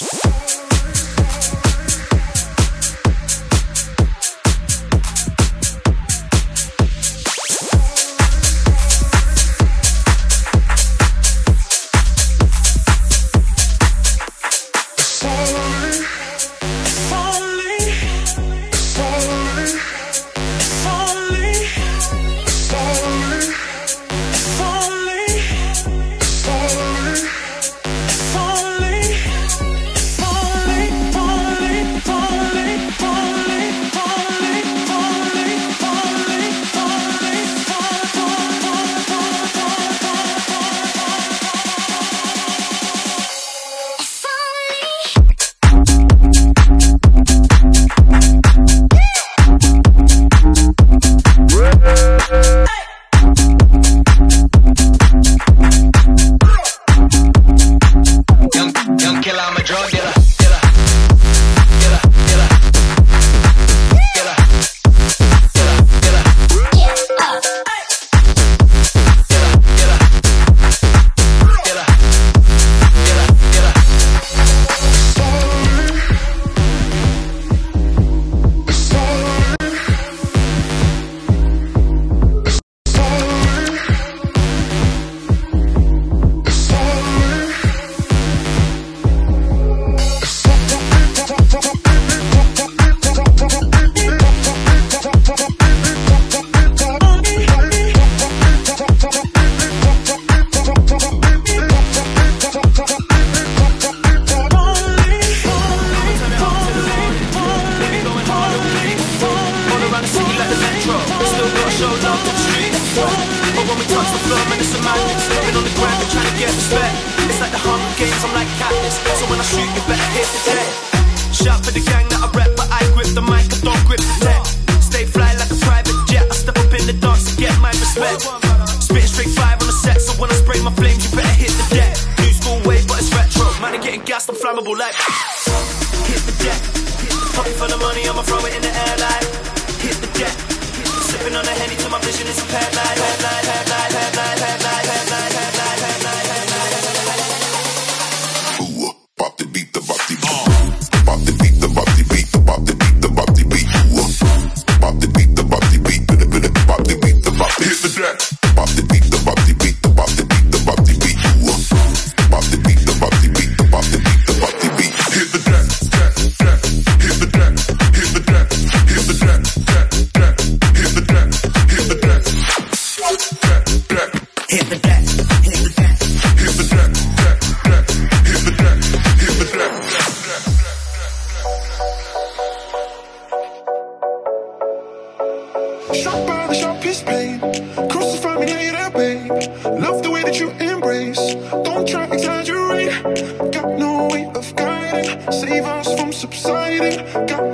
you subsiding. Got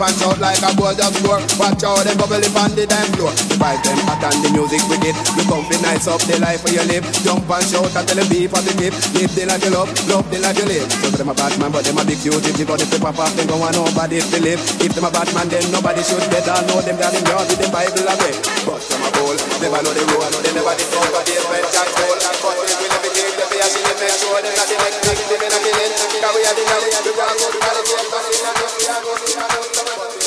Them a and shout like a ball just score. Watch out, them bubble up on the dance floor. The them hot and the music wicked. You come fi nice up the life where you live. Jump and shout and tell them be positive. Live the life you love, love the life you live. So them a bad man, but them a big cutie. But if they pop off, them don't want nobody to live. If them a bad man, then nobody should I know them down in yard with the Bible away. But them a bowl, never know the rule. They never they spend jack goal. But we will the them not the next thing, them in a killing. Cause we are the knowledge, we can't go to we not go the